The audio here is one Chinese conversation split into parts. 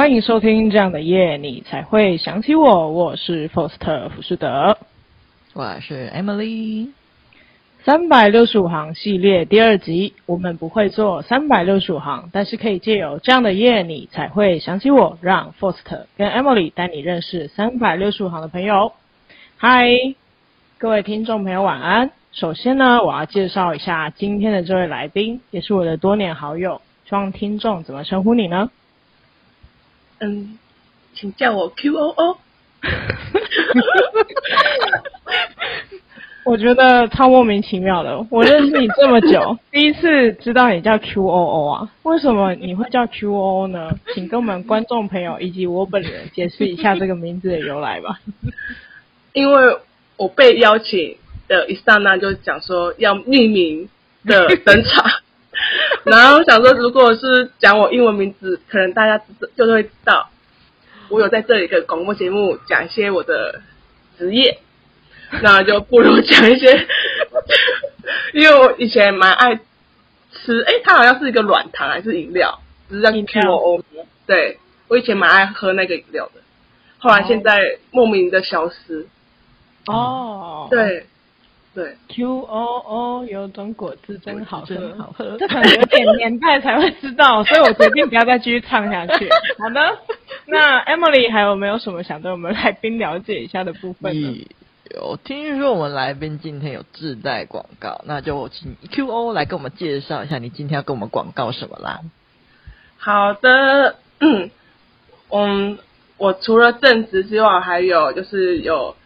欢迎收听这样的夜，你才会想起我。我是 Foster 福士德，我是 Emily。三百六十五行系列第二集，我们不会做三百六十五行，但是可以借由这样的夜，你才会想起我，让 Foster 跟 Emily 带你认识三百六十五行的朋友。嗨，各位听众朋友，晚安。首先呢，我要介绍一下今天的这位来宾，也是我的多年好友。希望听众怎么称呼你呢？嗯，请叫我 Q O O。我觉得超莫名其妙的。我认识你这么久，第一次知道你叫 Q O O 啊？为什么你会叫 Q O O 呢？请跟我们观众朋友以及我本人解释一下这个名字的由来吧。因为我被邀请的一刹那，就讲说要匿名的登场。然后想说，如果是讲我英文名字，可能大家就会知道我有在这里的广播节目讲一些我的职业，那就不如讲一些，因为我以前蛮爱吃，哎，它好像是一个软糖还是饮料，只是叫 QOO。对，我以前蛮爱喝那个饮料的，后来现在莫名的消失。哦，对。对，Q O O 有种果汁真好喝，真好喝。这可能有点年代才会知道，所以我决定不要再继续唱下去。好的，那 Emily 还有没有什么想对我们来宾了解一下的部分呢？有听说我们来宾今天有自带广告，那就请 Q O 来跟我们介绍一下，你今天要跟我们广告什么啦？好的，嗯，我除了正职之外，还有就是有。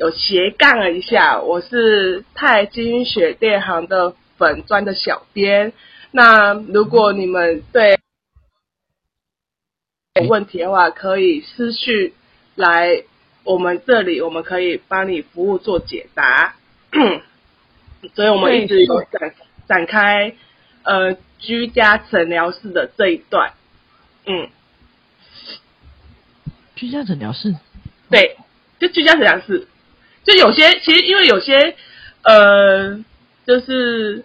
有斜杠了一下，我是太金雪电行的粉砖的小编。那如果你们对有问题的话，可以私讯来我们这里，我们可以帮你服务做解答。所以我们一直有展展开呃居家诊疗室的这一段。嗯，居家诊疗室，对，就居家诊疗室。就有些，其实因为有些，呃，就是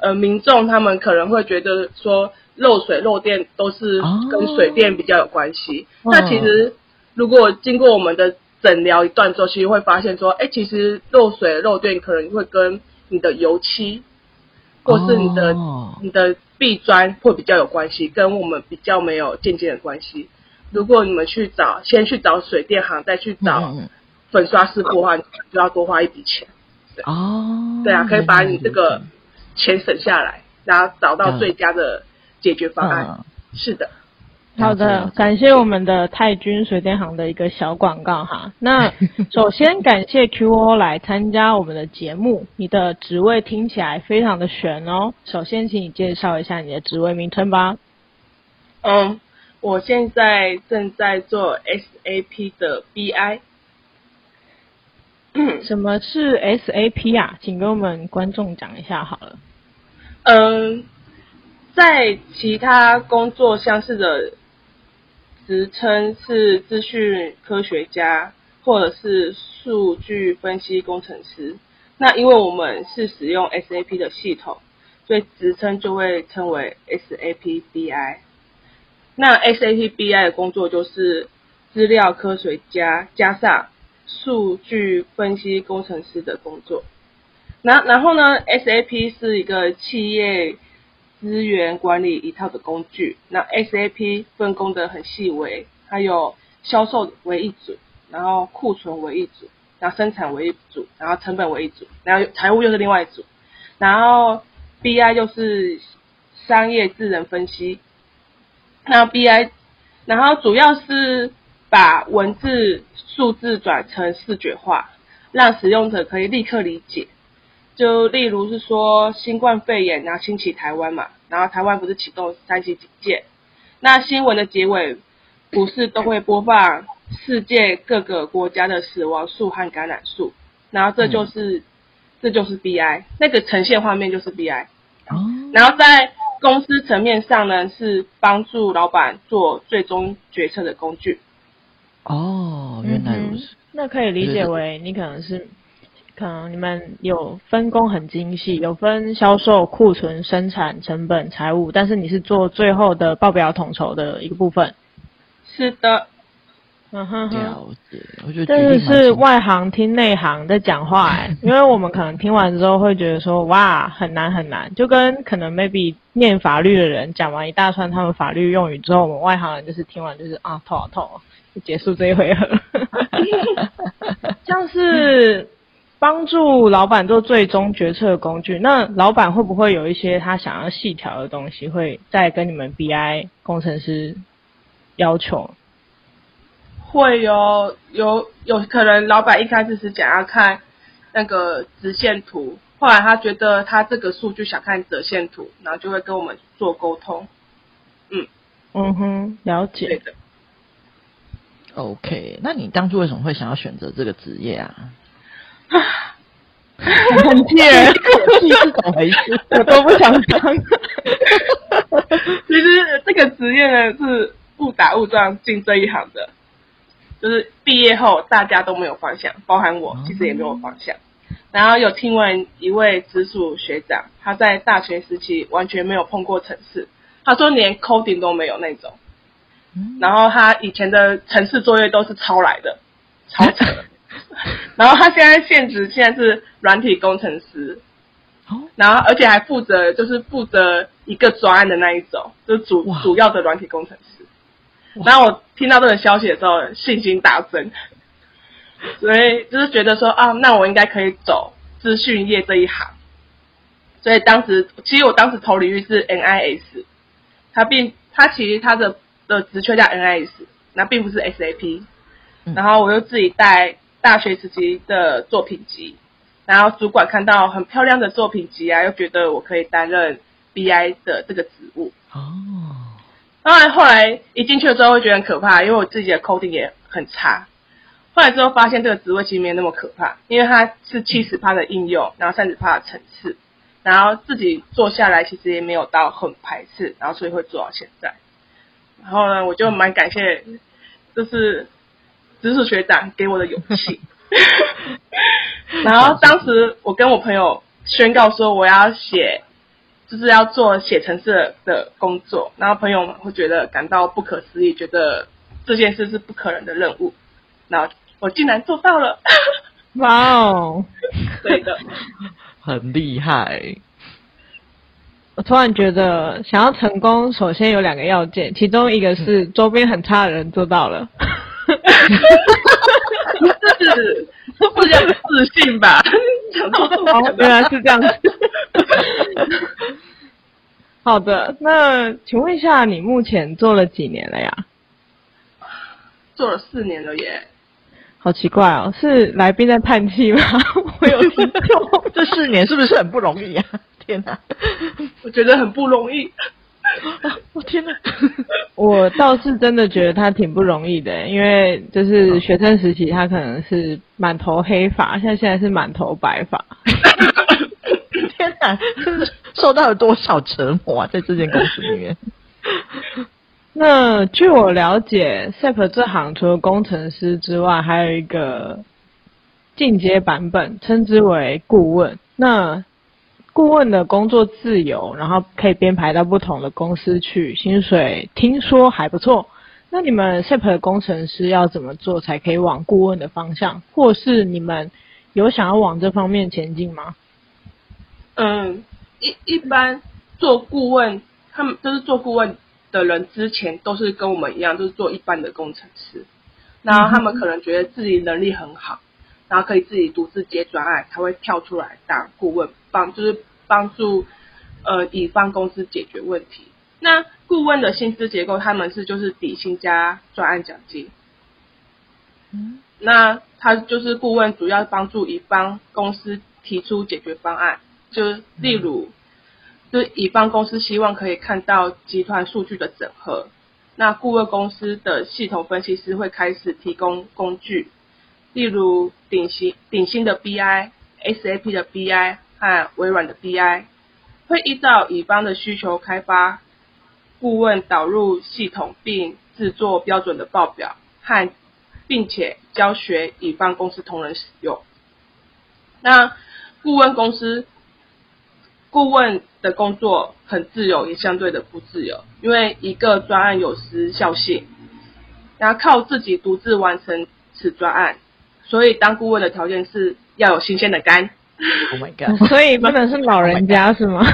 呃，民众他们可能会觉得说漏水漏电都是跟水电比较有关系。哦、那其实如果经过我们的诊疗一段之后，其实会发现说，哎，其实漏水漏电可能会跟你的油漆，或是你的、哦、你的壁砖会比较有关系，跟我们比较没有间接的关系。如果你们去找，先去找水电行，再去找。嗯粉刷师傅的话，你就要多花一笔钱。哦，对啊，可以把你这个钱省下来，然后找到最佳的解决方案。嗯、是的，好的，感谢我们的泰君水电行的一个小广告哈。那 首先感谢 QO 来参加我们的节目，你的职位听起来非常的悬哦。首先，请你介绍一下你的职位名称吧。嗯，我现在正在做 SAP 的 BI。什么是 SAP 啊？请跟我们观众讲一下好了。嗯，在其他工作相似的职称是资讯科学家或者是数据分析工程师。那因为我们是使用 SAP 的系统，所以职称就会称为 SAP BI。那 SAP BI 的工作就是资料科学家加上。数据分析工程师的工作，然然后呢，SAP 是一个企业资源管理一套的工具。那 SAP 分工的很细微，它有销售为一组，然后库存为一组，然后生产为一组，然后成本为一组，然后财务又是另外一组，然后 BI 就是商业智能分析。那 BI，然后主要是。把文字、数字转成视觉化，让使用者可以立刻理解。就例如是说，新冠肺炎然后兴起台湾嘛，然后台湾不是启动三级警戒，那新闻的结尾不是都会播放世界各个国家的死亡数和感染数，然后这就是、嗯、这就是 BI，那个呈现画面就是 BI。哦。然后在公司层面上呢，是帮助老板做最终决策的工具。哦，原来如此。嗯、那可以理解为你可能是，可能你们有分工很精细，有分销售、库存、生产、成本、财务，但是你是做最后的报表统筹的一个部分。是的。嗯哼哼，了解。我觉得这是外行听内行在讲话哎，因为我们可能听完之后会觉得说哇很难很难，就跟可能 maybe 念法律的人讲完一大串他们法律用语之后，我们外行人就是听完就是啊头好痛，就结束这一回合。像是帮助老板做最终决策的工具，那老板会不会有一些他想要细调的东西，会再跟你们 BI 工程师要求？会有有有可能，老板一开始是想要看那个直线图，后来他觉得他这个数据想看折线图，然后就会跟我们做沟通。嗯嗯哼，了解。对的。OK，那你当初为什么会想要选择这个职业啊？很贱，你是怎么回事？我都不想当。其实这个职业呢是误打误撞进这一行的。就是毕业后大家都没有方向，包含我其实也没有方向。然后有听闻一位直属学长，他在大学时期完全没有碰过程式，他说连 coding 都没有那种。然后他以前的程式作业都是抄来的，超扯。然后他现在现职现在是软体工程师，然后而且还负责就是负责一个专案的那一种，就是主主要的软体工程师。然后我听到这个消息的时候，信心大增，所以就是觉得说啊，那我应该可以走资讯业这一行。所以当时，其实我当时投领域是 NIS，它并它其实它的的职缺叫 NIS，那并不是 SAP。然后我又自己带大学时期的作品集，然后主管看到很漂亮的作品集啊，又觉得我可以担任 BI 的这个职务。哦。当然，后来一进去的时候会觉得很可怕，因为我自己的 coding 也很差。后来之后发现这个职位其实没有那么可怕，因为它是七十趴的应用，然后三十趴的程式，然后自己做下来其实也没有到很排斥，然后所以会做到现在。然后呢，我就蛮感谢，就是直属学长给我的勇气。然后当时我跟我朋友宣告说我要写。就是要做写程式的工作，然后朋友们会觉得感到不可思议，觉得这件事是不可能的任务，然后我竟然做到了，哇哦，对的，很厉害。我突然觉得，想要成功，首先有两个要件，其中一个是周边很差的人做到了，是不是有自信吧？哦，原来是这样子。好的，那请问一下，你目前做了几年了呀？做了四年了耶。好奇怪哦，是来宾在叹气吗？我有听错，这四年是不是很不容易啊？天哪，我觉得很不容易。我天哪，我倒是真的觉得他挺不容易的，因为就是学生时期他可能是满头黑发，像现在是满头白发。天哪，受到了多少折磨啊！在这间公司里面。那据我了解，SAP 这行除了工程师之外，还有一个进阶版本，称之为顾问。那顾问的工作自由，然后可以编排到不同的公司去，薪水听说还不错。那你们 SAP 的工程师要怎么做才可以往顾问的方向？或是你们有想要往这方面前进吗？嗯，一一般做顾问，他们就是做顾问的人之前都是跟我们一样，都是做一般的工程师。然后他们可能觉得自己能力很好，然后可以自己独自接专案，才会跳出来当顾问，帮就是帮助呃乙方公司解决问题。那顾问的薪资结构，他们是就是底薪加专案奖金。嗯，那他就是顾问，主要帮助乙方公司提出解决方案。就例如，就乙方公司希望可以看到集团数据的整合，那顾问公司的系统分析师会开始提供工具，例如鼎新鼎新的 BI、SAP 的 BI 和微软的 BI，会依照乙方的需求开发顾问导入系统，并制作标准的报表和并且教学乙方公司同仁使用。那顾问公司。顾问的工作很自由，也相对的不自由，因为一个专案有时效性，然后靠自己独自完成此专案，所以当顾问的条件是要有新鲜的肝。Oh my god！所以不能是老人家、oh、是吗？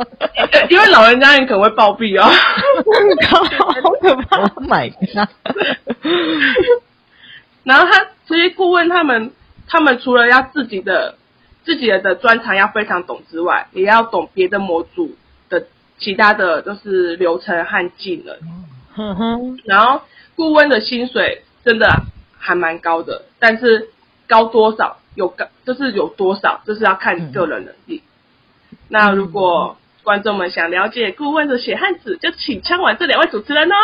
因为老人家你可能会暴毙哦。好可怕！Oh my god！然后他这些顾问他们，他们除了要自己的自己的专长要非常懂之外，也要懂别的模组的其他的就是流程和技能。哼哼。然后顾问的薪水真的还蛮高的，但是高多少？有高就是有多少，就是要看个人能力。嗯、那如果观众们想了解顾问的血汗史，就请敲完这两位主持人哦。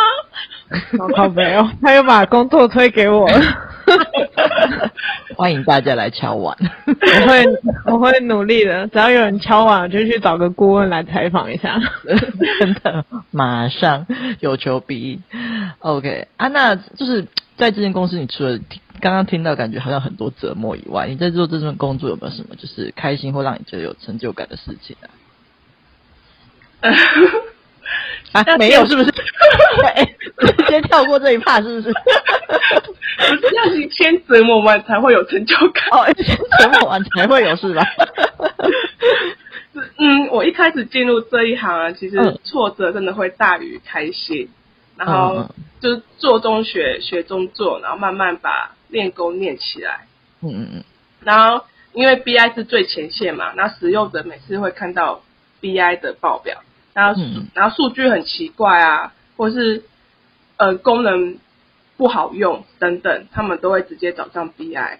好靠北哦，他又把工作推给我了。欢迎大家来敲碗，我会我会努力的。只要有人敲碗，我就去找个顾问来采访一下。真的，马上有求必应。OK 啊，那就是在这间公司，你除了刚刚听到感觉好像很多折磨以外，你在做这份工作有没有什么就是开心或让你觉得有成就感的事情啊？啊，没有是不是？先跳过这一趴是不是？不是要你先折磨完才会有成就感哦，先折磨完才会有是吧？嗯，我一开始进入这一行啊，其实挫折真的会大于开心，然后就是做中学，学中做，然后慢慢把练功练起来。嗯嗯嗯。然后因为 BI 是最前线嘛，那使用者每次会看到 BI 的报表。然后，嗯、然后数据很奇怪啊，或是呃功能不好用等等，他们都会直接找上 BI。嗯、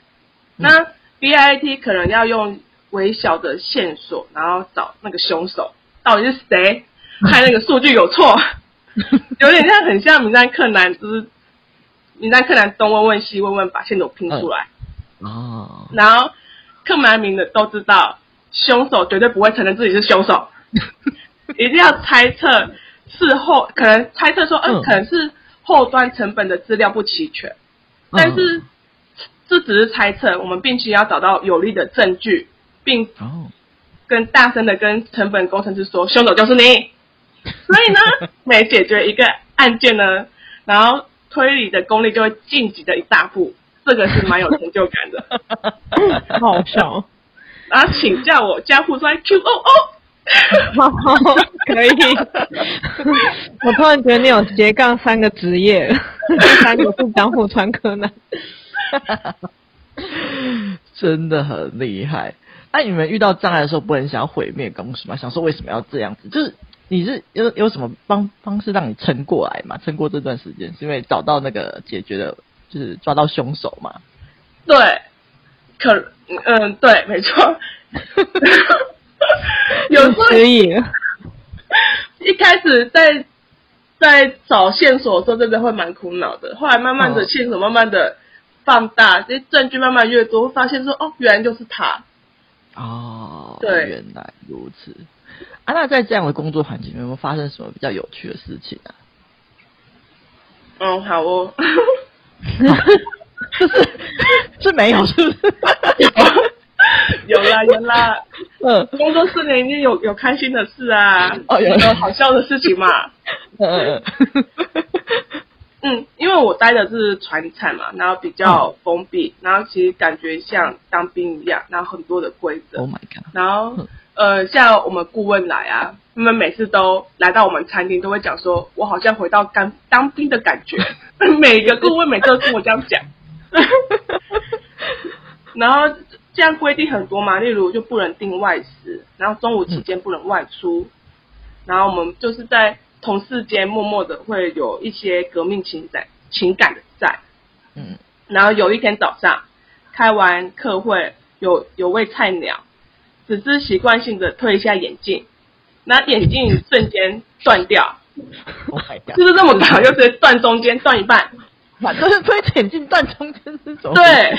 那 BIT 可能要用微小的线索，然后找那个凶手到底是谁，看那个数据有错，有点像很像名侦柯南，就是名侦柯南东问问西问问，把线索拼出来。哦。然后柯南明的都知道，凶手绝对不会承认自己是凶手。一定要猜测事后，可能猜测说，嗯、呃，可能是后端成本的资料不齐全，嗯、但是这只是猜测，我们必须要找到有力的证据，并跟大声的跟成本工程师说，凶手就是你。所以呢，每解决一个案件呢，然后推理的功力就会晋级的一大步，这个是蛮有成就感的，好笑。然后请叫我江户川 Q O O。好，可以。我突然觉得你有斜杠三个职业，第 三个是江户川柯南，真的很厉害。那、啊、你们遇到障碍的时候，不会很想要毁灭公司吗？想说为什么要这样子？就是你是有有什么方方式让你撑过来嘛？撑过这段时间，是因为找到那个解决的，就是抓到凶手嘛？对，可嗯，对，没错。有指引一开始在在找线索的时候，真的会蛮苦恼的。后来慢慢的线索慢慢的放大，这些证据慢慢越多，会发现说哦，原来就是他。哦，对，原来如此。啊，那在这样的工作环境，有没有发生什么比较有趣的事情啊？嗯，好哦。就是 是没有，是不是？有啦有啦，嗯，工作四年已经有有开心的事啊，哦，有。有好笑的事情嘛，嗯嗯 嗯，因为我待的是船产嘛，然后比较封闭，然后其实感觉像当兵一样，然后很多的规则，Oh my god，然后呃，像我们顾问来啊，他们每次都来到我们餐厅，都会讲说，我好像回到刚当兵的感觉，每个顾问每次都跟我这样讲，然后。这样规定很多嘛，例如就不能订外食，然后中午期间不能外出，嗯、然后我们就是在同事间默默的会有一些革命情感情感的在，嗯，然后有一天早上开完课会，有有位菜鸟只是习惯性的推一下眼镜，那眼镜瞬间断掉，Oh 就是这么搞，就直接断中间断一半，反正是推眼镜断中间是什么？对，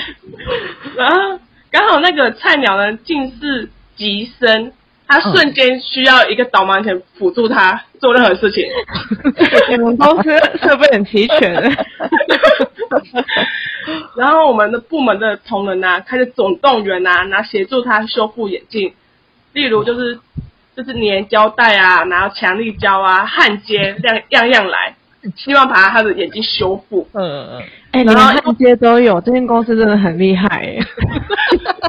然后。刚好那个菜鸟呢，近视极深，他瞬间需要一个导盲犬辅助他做任何事情。你们公司设备很齐全。然后我们的部门的同仁啊，开始总动员啊，拿协助他修复眼镜，例如就是就是粘胶带啊，然后强力胶啊，焊接，这样样样来。希望把他的眼睛修复。嗯嗯嗯。哎、欸，你们焊接都有，这间公司真的很厉害哎。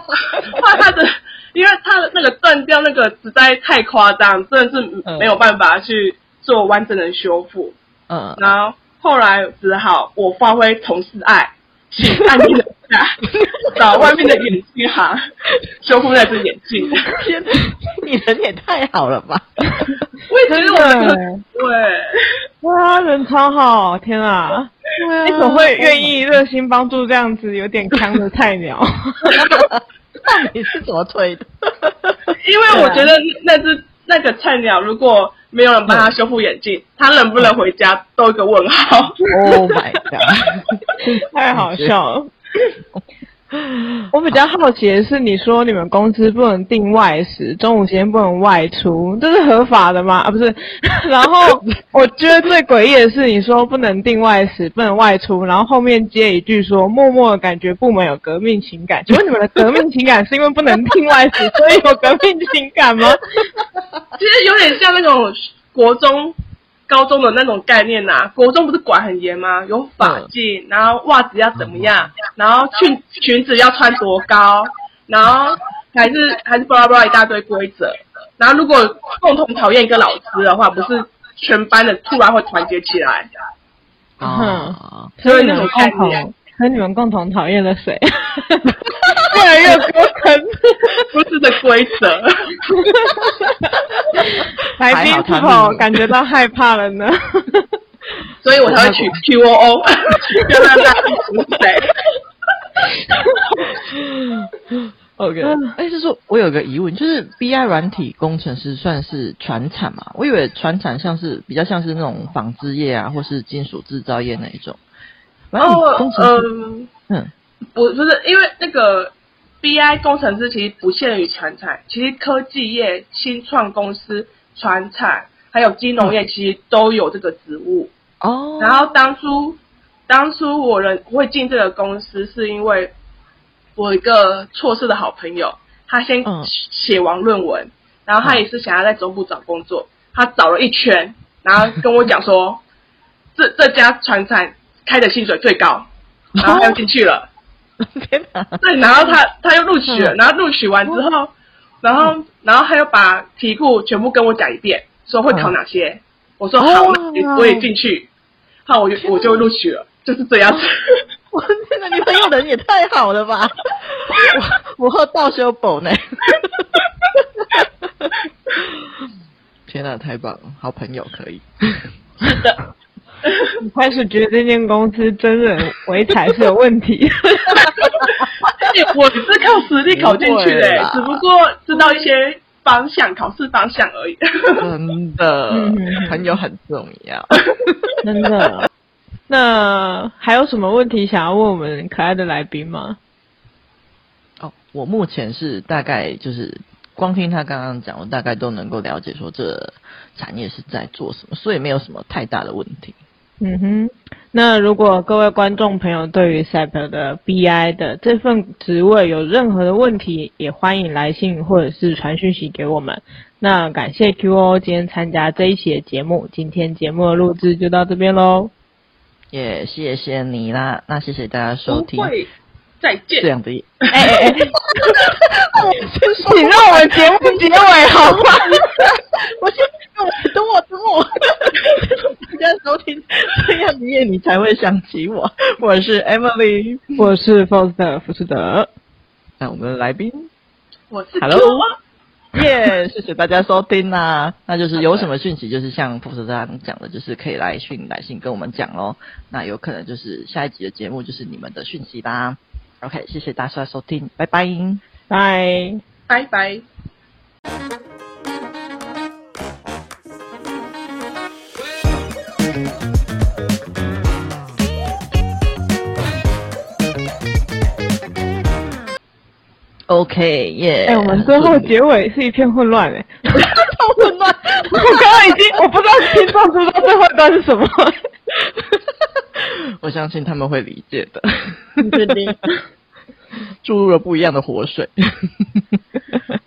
怕 他的，因为他的那个断掉，那个实在太夸张，真的是没有办法去做完整的修复。嗯。然后后来只好我发挥同事爱，去按你的下 找外面的眼镜行修复那只眼镜。天哪，你人也太好了吧！我也觉得我们对，哇，人超好，天啊！对啊，你怎么会愿意热心帮助这样子有点坑的菜鸟？那 你是怎么推的？因为我觉得那只那个菜鸟，如果没有人帮他修复眼镜，他能不能回家都一个问号。Oh my god！太好笑了。我比较好奇的是，你说你们公司不能订外食，中午时间不能外出，这是合法的吗？啊，不是。然后我觉得最诡异的是，你说不能订外食，不能外出，然后后面接一句说，默默的感觉部门有革命情感。请问你们的革命情感是因为不能订外食，所以有革命情感吗？其实有点像那种国中。高中的那种概念呐、啊，国中不是管很严吗？有法禁，然后袜子要怎么样，然后裙裙子要穿多高，然后还是还是巴拉巴拉一大堆规则。然后如果共同讨厌一个老师的话，不是全班的突然会团结起来。啊，所以那种共同，所以你们共同讨厌了谁？越来越多坑，不是的规则。来宾是否感觉到害怕了呢？所以我才会取 Q O O，让大家清楚是谁。OK，哎，是说我有个疑问，就是 BI 软体工程师算是传产嘛？我以为传产像是比较像是那种纺织业啊，或是金属制造业那一种。然后，嗯嗯，不不是，因为那个 BI 工程师其实不限于传产，其实科技业、新创公司。传产还有金融业其实都有这个职务哦。然后当初当初我人会进这个公司，是因为我一个硕士的好朋友，他先写完论文，然后他也是想要在总部找工作，他找了一圈，然后跟我讲说，这这家传产开的薪水最高，然后他又进去了。天哪！对，然后他他又录取了，然后录取完之后。然后，然后他又把题库全部跟我讲一遍，说会考哪些。我说好，那我也进去。好，我就我就录取了，就是这样子。我天哪，你朋友人也太好了吧！我我喝倒修补呢。天哪，太棒了，好朋友可以。是的。你 开始觉得这间公司真人唯才是有问题。我是靠实力考进去的，只不过知道一些方向，考试方向而已。真的，朋友很重要，真的。那还有什么问题想要问我们可爱的来宾吗？哦，我目前是大概就是光听他刚刚讲，我大概都能够了解说这产业是在做什么，所以没有什么太大的问题。嗯哼，那如果各位观众朋友对于 SAP 的 BI 的这份职位有任何的问题，也欢迎来信或者是传讯息给我们。那感谢 QO 今天参加这一期的节目，今天节目的录制就到这边喽。也、yeah, 谢谢你啦，那谢谢大家收听，再见。这样的，哎哎哎，请让我们节目结尾好吗？我先等我等我。等我大家收听这样的夜，你才会想起我。我是 Emily，我是 Foster 福士德。那我们的来宾，我是 Hello，耶，谢谢大家收听啦、啊。那就是有什么讯息，就是像福士德讲的，就是可以来讯来信跟我们讲哦。那有可能就是下一集的节目就是你们的讯息啦。OK，谢谢大家收听，拜拜，拜拜拜。OK，耶！哎，我们最后结尾是一片混乱哎，超混乱！我刚刚已经，我不知道听众知道最后一段是什么。我相信他们会理解的。确定。注入了不一样的活水。